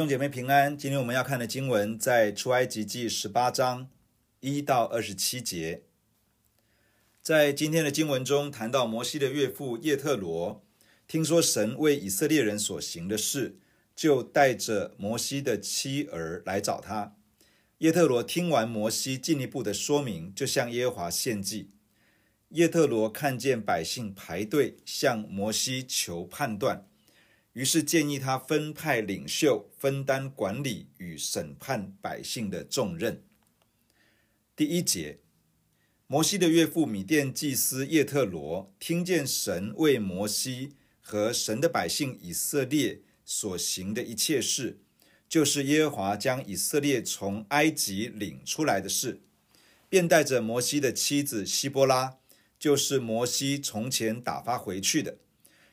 弟兄姐妹平安，今天我们要看的经文在出埃及记十八章一到二十七节。在今天的经文中，谈到摩西的岳父叶特罗，听说神为以色列人所行的事，就带着摩西的妻儿来找他。叶特罗听完摩西进一步的说明，就向耶和华献祭。叶特罗看见百姓排队向摩西求判断。于是建议他分派领袖，分担管理与审判百姓的重任。第一节，摩西的岳父米甸祭司叶特罗听见神为摩西和神的百姓以色列所行的一切事，就是耶和华将以色列从埃及领出来的事，便带着摩西的妻子希波拉，就是摩西从前打发回去的。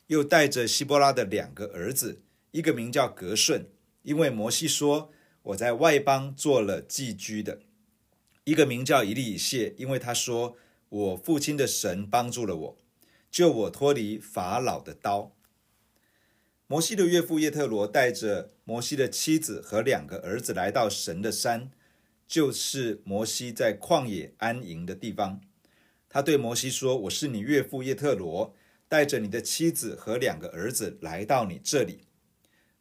又带着希波拉的两个儿子，一个名叫革顺，因为摩西说我在外邦做了寄居的；一个名叫以利以谢，因为他说我父亲的神帮助了我，救我脱离法老的刀。摩西的岳父叶特罗带着摩西的妻子和两个儿子来到神的山，就是摩西在旷野安营的地方。他对摩西说：“我是你岳父叶特罗。”带着你的妻子和两个儿子来到你这里。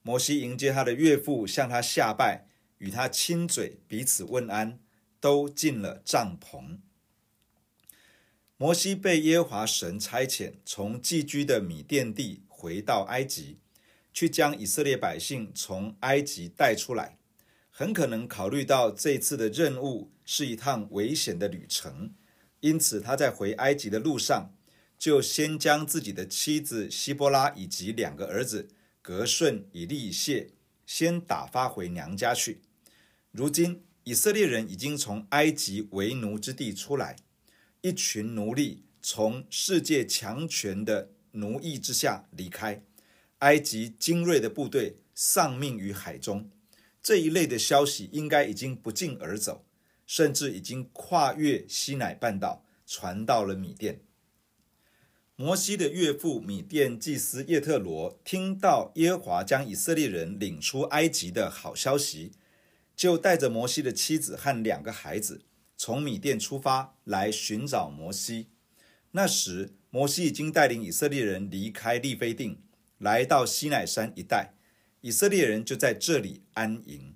摩西迎接他的岳父，向他下拜，与他亲嘴，彼此问安，都进了帐篷。摩西被耶和华神差遣，从寄居的米甸地回到埃及，去将以色列百姓从埃及带出来。很可能考虑到这次的任务是一趟危险的旅程，因此他在回埃及的路上。就先将自己的妻子希波拉以及两个儿子格顺、以利以谢先打发回娘家去。如今以色列人已经从埃及为奴之地出来，一群奴隶从世界强权的奴役之下离开，埃及精锐的部队丧命于海中。这一类的消息应该已经不胫而走，甚至已经跨越西乃半岛，传到了米甸。摩西的岳父米甸祭司叶特罗听到耶华将以色列人领出埃及的好消息，就带着摩西的妻子和两个孩子从米甸出发来寻找摩西。那时，摩西已经带领以色列人离开利非定，来到西奈山一带，以色列人就在这里安营。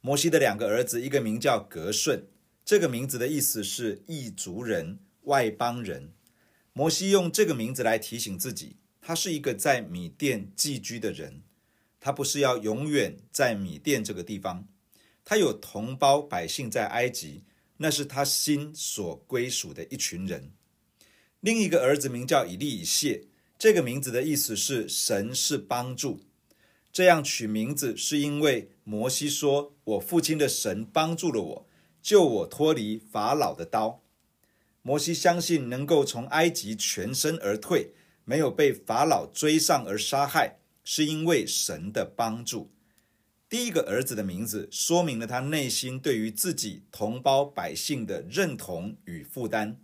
摩西的两个儿子，一个名叫革顺，这个名字的意思是异族人、外邦人。摩西用这个名字来提醒自己，他是一个在米甸寄居的人，他不是要永远在米甸这个地方，他有同胞百姓在埃及，那是他心所归属的一群人。另一个儿子名叫以利以谢，这个名字的意思是神是帮助。这样取名字是因为摩西说：“我父亲的神帮助了我，救我脱离法老的刀。”摩西相信能够从埃及全身而退，没有被法老追上而杀害，是因为神的帮助。第一个儿子的名字说明了他内心对于自己同胞百姓的认同与负担，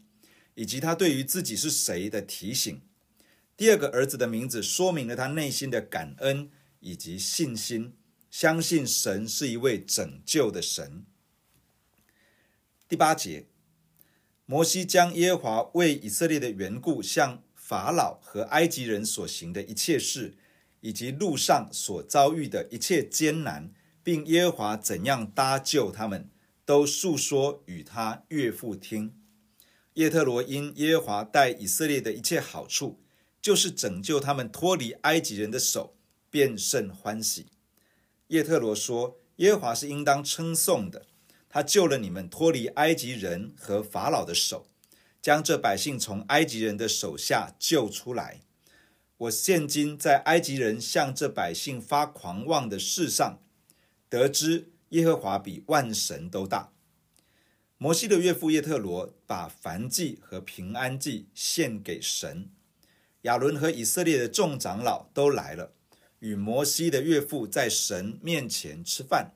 以及他对于自己是谁的提醒。第二个儿子的名字说明了他内心的感恩以及信心，相信神是一位拯救的神。第八节。摩西将耶华为以色列的缘故向法老和埃及人所行的一切事，以及路上所遭遇的一切艰难，并耶和华怎样搭救他们，都述说与他岳父听。叶特罗因耶和华待以色列的一切好处，就是拯救他们脱离埃及人的手，便甚欢喜。叶特罗说：“耶和华是应当称颂的。”他救了你们脱离埃及人和法老的手，将这百姓从埃及人的手下救出来。我现今在埃及人向这百姓发狂妄的事上，得知耶和华比万神都大。摩西的岳父叶特罗把燔祭和平安祭献给神。亚伦和以色列的众长老都来了，与摩西的岳父在神面前吃饭。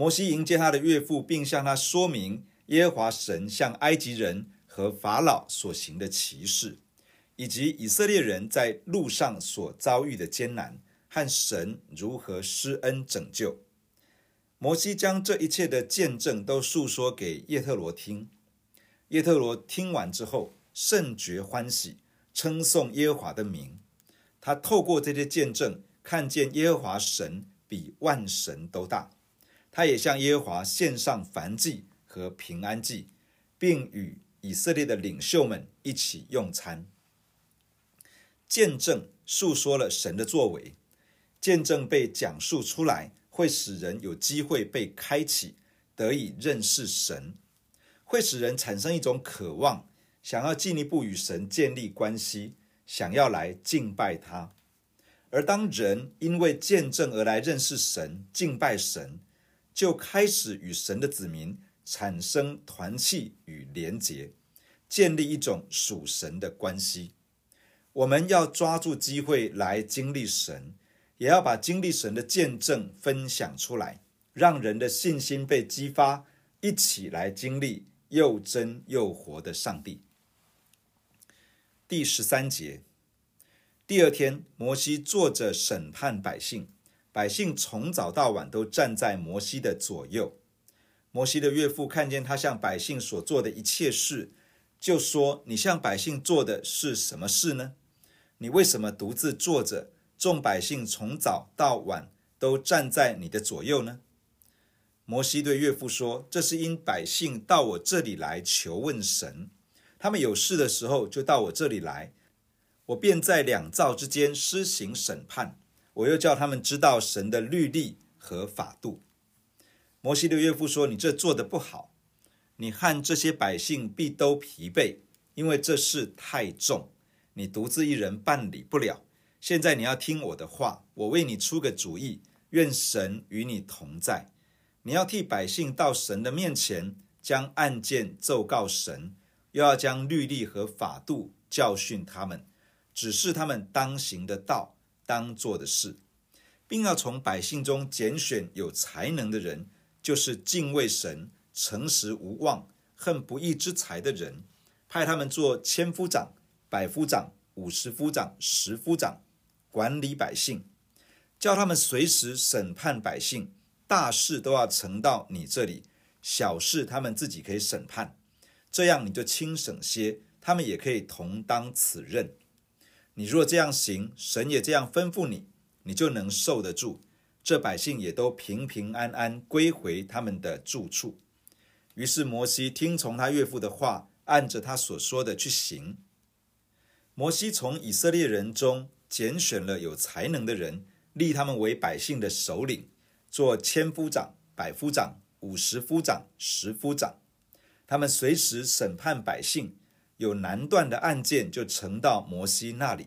摩西迎接他的岳父，并向他说明耶和华神向埃及人和法老所行的奇事，以及以色列人在路上所遭遇的艰难，和神如何施恩拯救。摩西将这一切的见证都述说给叶特罗听。叶特罗听完之后，甚觉欢喜，称颂耶和华的名。他透过这些见证，看见耶和华神比万神都大。他也向耶和华献上燔祭和平安祭，并与以色列的领袖们一起用餐。见证述说了神的作为，见证被讲述出来，会使人有机会被开启，得以认识神。会使人产生一种渴望，想要进一步与神建立关系，想要来敬拜他。而当人因为见证而来认识神、敬拜神，就开始与神的子民产生团契与连结，建立一种属神的关系。我们要抓住机会来经历神，也要把经历神的见证分享出来，让人的信心被激发，一起来经历。又真又活的上帝。第十三节，第二天，摩西坐着审判百姓，百姓从早到晚都站在摩西的左右。摩西的岳父看见他向百姓所做的一切事，就说：“你向百姓做的是什么事呢？你为什么独自坐着，众百姓从早到晚都站在你的左右呢？”摩西对岳父说：“这是因百姓到我这里来求问神，他们有事的时候就到我这里来，我便在两灶之间施行审判。我又叫他们知道神的律例和法度。”摩西的岳父说：“你这做的不好，你和这些百姓必都疲惫，因为这事太重，你独自一人办理不了。现在你要听我的话，我为你出个主意，愿神与你同在。”你要替百姓到神的面前，将案件奏告神，又要将律例和法度教训他们，指示他们当行的道、当做的事，并要从百姓中拣选有才能的人，就是敬畏神、诚实无妄、恨不义之财的人，派他们做千夫长、百夫长、五十夫长、十夫长，管理百姓，叫他们随时审判百姓。大事都要呈到你这里，小事他们自己可以审判，这样你就轻省些，他们也可以同当此任。你若这样行，神也这样吩咐你，你就能受得住。这百姓也都平平安安归回他们的住处。于是摩西听从他岳父的话，按着他所说的去行。摩西从以色列人中拣选了有才能的人，立他们为百姓的首领。做千夫长、百夫长、五十夫长、十夫长，他们随时审判百姓，有难断的案件就呈到摩西那里，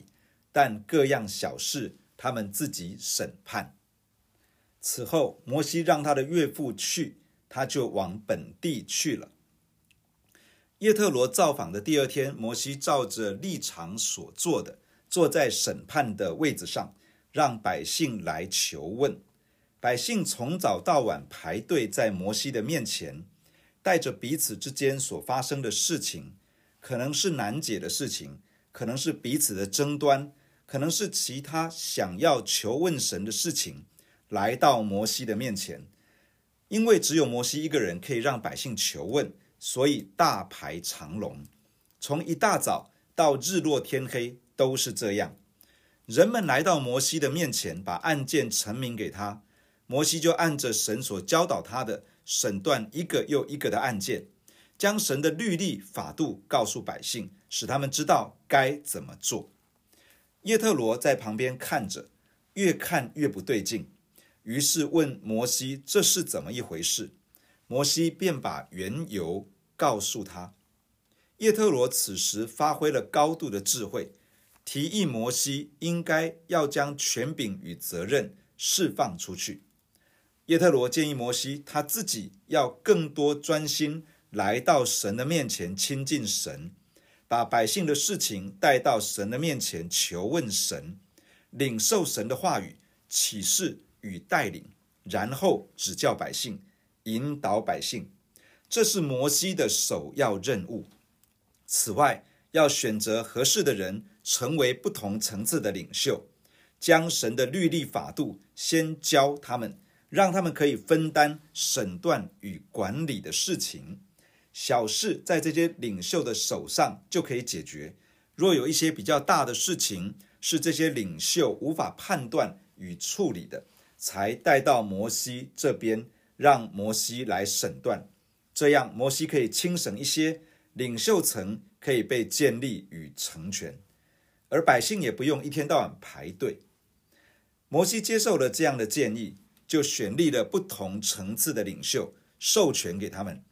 但各样小事他们自己审判。此后，摩西让他的岳父去，他就往本地去了。叶特罗造访的第二天，摩西照着立场所做的，坐在审判的位子上，让百姓来求问。百姓从早到晚排队在摩西的面前，带着彼此之间所发生的事情，可能是难解的事情，可能是彼此的争端，可能是其他想要求问神的事情，来到摩西的面前。因为只有摩西一个人可以让百姓求问，所以大排长龙，从一大早到日落天黑都是这样。人们来到摩西的面前，把案件陈明给他。摩西就按着神所教导他的，审断一个又一个的案件，将神的律例法度告诉百姓，使他们知道该怎么做。叶特罗在旁边看着，越看越不对劲，于是问摩西：“这是怎么一回事？”摩西便把缘由告诉他。叶特罗此时发挥了高度的智慧，提议摩西应该要将权柄与责任释放出去。叶特罗建议摩西，他自己要更多专心来到神的面前亲近神，把百姓的事情带到神的面前求问神，领受神的话语、启示与带领，然后指教百姓、引导百姓。这是摩西的首要任务。此外，要选择合适的人成为不同层次的领袖，将神的律例法度先教他们，让他们可以分担审断与管理的事情。小事在这些领袖的手上就可以解决。若有一些比较大的事情是这些领袖无法判断与处理的，才带到摩西这边，让摩西来审断。这样，摩西可以轻省一些，领袖层可以被建立与成全，而百姓也不用一天到晚排队。摩西接受了这样的建议，就选立了不同层次的领袖，授权给他们，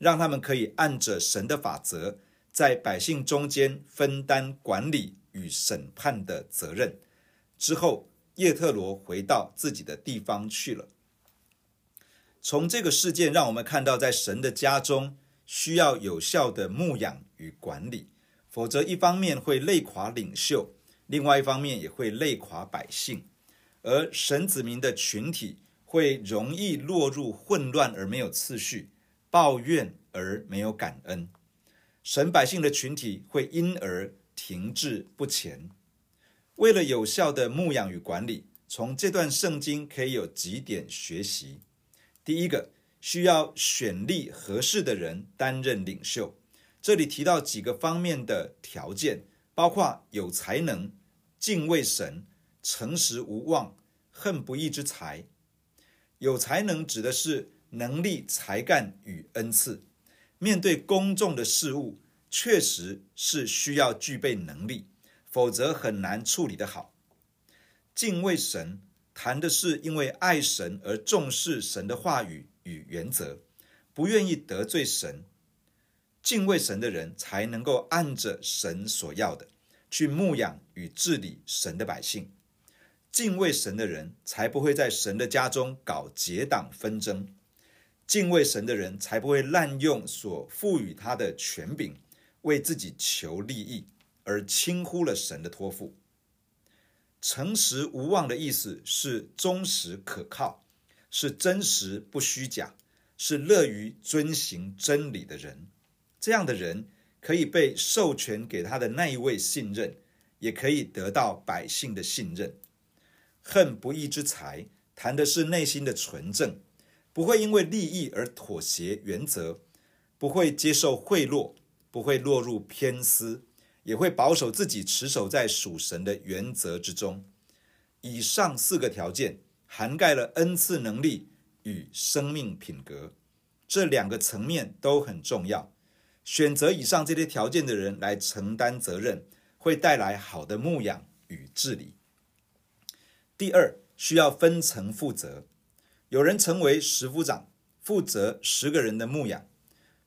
让他们可以按着神的法则，在百姓中间分担管理与审判的责任。之后，叶特罗回到自己的地方去了。从这个事件，让我们看到，在神的家中需要有效的牧养与管理，否则一方面会累垮领袖，另外一方面也会累垮百姓，而神子民的群体会容易落入混乱而没有次序，抱怨而没有感恩，神百姓的群体会因而停滞不前。为了有效的牧养与管理，从这段圣经可以有几点学习。第一个，需要选立合适的人担任领袖。这里提到几个方面的条件，包括有才能、敬畏神、诚实无妄、恨不义之财。有才能指的是能力、才干与恩赐。面对公众的事物，确实是需要具备能力，否则很难处理得好。敬畏神。谈的是因为爱神而重视神的话语与原则，不愿意得罪神，敬畏神的人才能够按着神所要的去牧养与治理神的百姓。敬畏神的人才不会在神的家中搞结党纷争，敬畏神的人才不会滥用所赋予他的权柄，为自己求利益，而轻忽了神的托付。诚实无妄的意思是忠实可靠，是真实不虚假，是乐于遵行真理的人。这样的人可以被授权给他的那一位信任，也可以得到百姓的信任。恨不义之财，谈的是内心的纯正，不会因为利益而妥协原则，不会接受贿赂，不会落入偏私。也会保守自己，持守在属神的原则之中。以上四个条件涵盖了恩赐能力与生命品格，这两个层面都很重要。选择以上这些条件的人来承担责任，会带来好的牧养与治理。第二，需要分层负责。有人成为十夫长，负责十个人的牧养，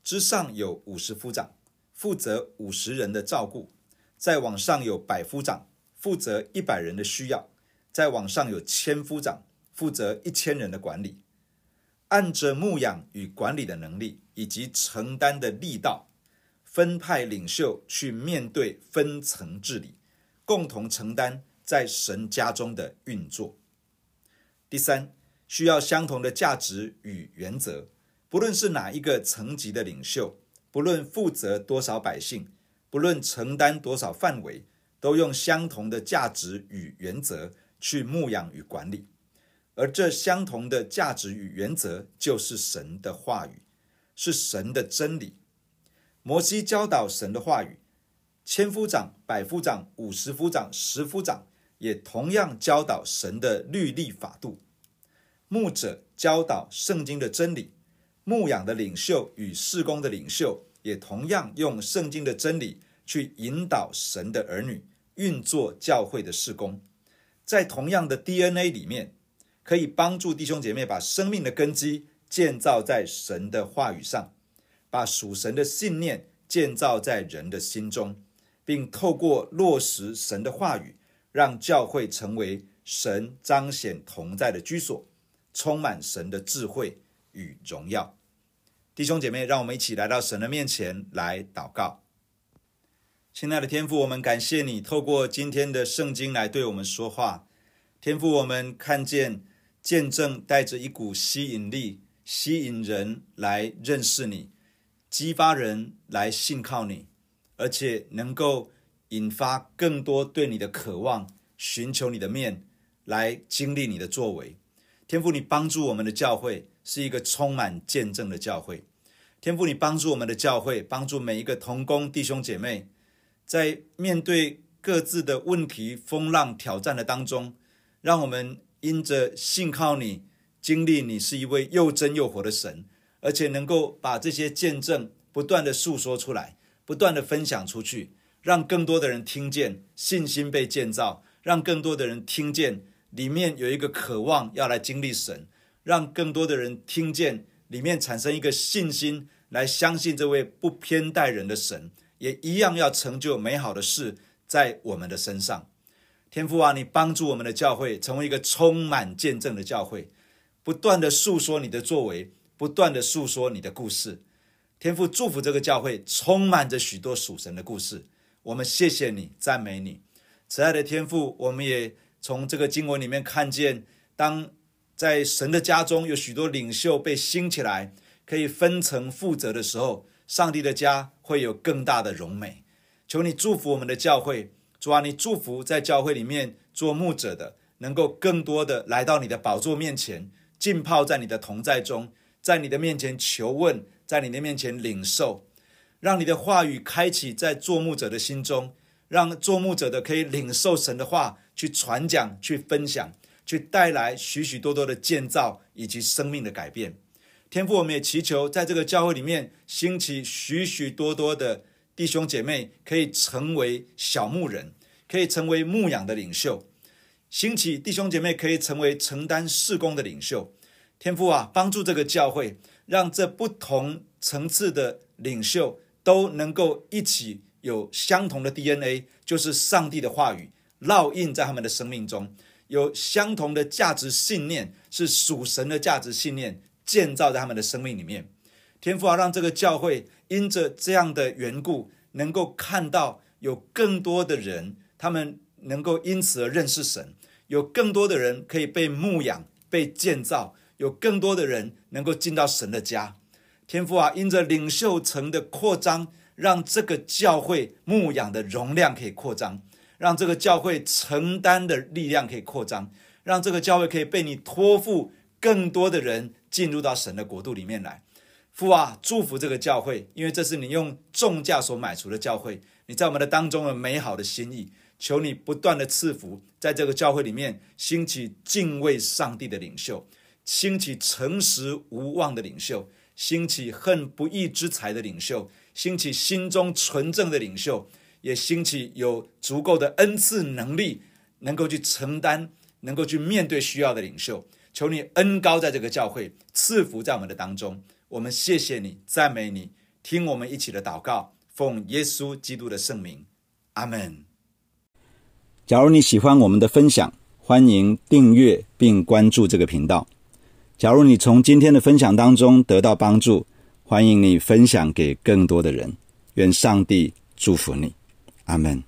之上有五十夫长。负责五十人的照顾，再往上有百夫长，负责一百人的需要；再往上有千夫长，负责一千人的管理。按着牧养与管理的能力以及承担的力道，分派领袖去面对分层治理，共同承担在神家中的运作。第三，需要相同的价值与原则，不论是哪一个层级的领袖。不论负责多少百姓，不论承担多少范围，都用相同的价值与原则去牧养与管理。而这相同的价值与原则，就是神的话语，是神的真理。摩西教导神的话语，千夫长、百夫长、五十夫长、十夫长也同样教导神的律例法度。牧者教导圣经的真理。牧养的领袖与事工的领袖也同样用圣经的真理去引导神的儿女运作教会的事工，在同样的 DNA 里面，可以帮助弟兄姐妹把生命的根基建造在神的话语上，把属神的信念建造在人的心中，并透过落实神的话语，让教会成为神彰显同在的居所，充满神的智慧。与荣耀，弟兄姐妹，让我们一起来到神的面前来祷告。亲爱的天父，我们感谢你透过今天的圣经来对我们说话。天父，我们看见见证带着一股吸引力，吸引人来认识你，激发人来信靠你，而且能够引发更多对你的渴望，寻求你的面，来经历你的作为。天父，你帮助我们的教会是一个充满见证的教会。天父，你帮助我们的教会，帮助每一个同工弟兄姐妹，在面对各自的问题、风浪、挑战的当中，让我们因着信靠你，经历你是一位又真又活的神，而且能够把这些见证不断的诉说出来，不断的分享出去，让更多的人听见信心被建造，让更多的人听见里面有一个渴望要来经历神，让更多的人听见里面产生一个信心，来相信这位不偏待人的神，也一样要成就美好的事在我们的身上。天父啊，你帮助我们的教会成为一个充满见证的教会。不断的诉说你的作为，不断的诉说你的故事。天父祝福这个教会，充满着许多属神的故事。我们谢谢你，赞美你，慈爱的天父。我们也从这个经文里面看见，当在神的家中有许多领袖被兴起来，可以分层负责的时候，上帝的家会有更大的荣美。求你祝福我们的教会，主啊，你祝福在教会里面做牧者的，能够更多的来到你的宝座面前。浸泡在你的同在中，在你的面前求问，在你的面前领受，让你的话语开启在做牧者的心中，让做牧者的可以领受神的话，去传讲、去分享，去带来许许多多的建造以及生命的改变。天父，我们也祈求在这个教会里面兴起许许多多的弟兄姐妹，可以成为小牧人，可以成为牧养的领袖。兴起弟兄姐妹可以成为承担事工的领袖，天父啊，帮助这个教会，让这不同层次的领袖都能够一起有相同的 DNA，就是上帝的话语烙印在他们的生命中，有相同的价值信念，是属神的价值信念建造在他们的生命里面。天父啊，让这个教会因着这样的缘故，能够看到有更多的人，他们能够因此而认识神。有更多的人可以被牧养、被建造，有更多的人能够进到神的家。天父啊，因着领袖层的扩张，让这个教会牧养的容量可以扩张，让这个教会承担的力量可以扩张，让这个教会可以被你托付更多的人进入到神的国度里面来。父啊，祝福这个教会，因为这是你用重价所买赎的教会，你在我们的当中有美好的心意。求你不断的赐福，在这个教会里面兴起敬畏上帝的领袖，兴起诚实无妄的领袖，兴起恨不义之财的领袖，兴起心中纯正的领袖，也兴起有足够的恩赐能力，能够去承担，能够去面对需要的领袖。求你恩高在这个教会，赐福在我们的当中。我们谢谢你，赞美你，听我们一起的祷告，奉耶稣基督的圣名，阿门。假如你喜欢我们的分享，欢迎订阅并关注这个频道。假如你从今天的分享当中得到帮助，欢迎你分享给更多的人。愿上帝祝福你，阿门。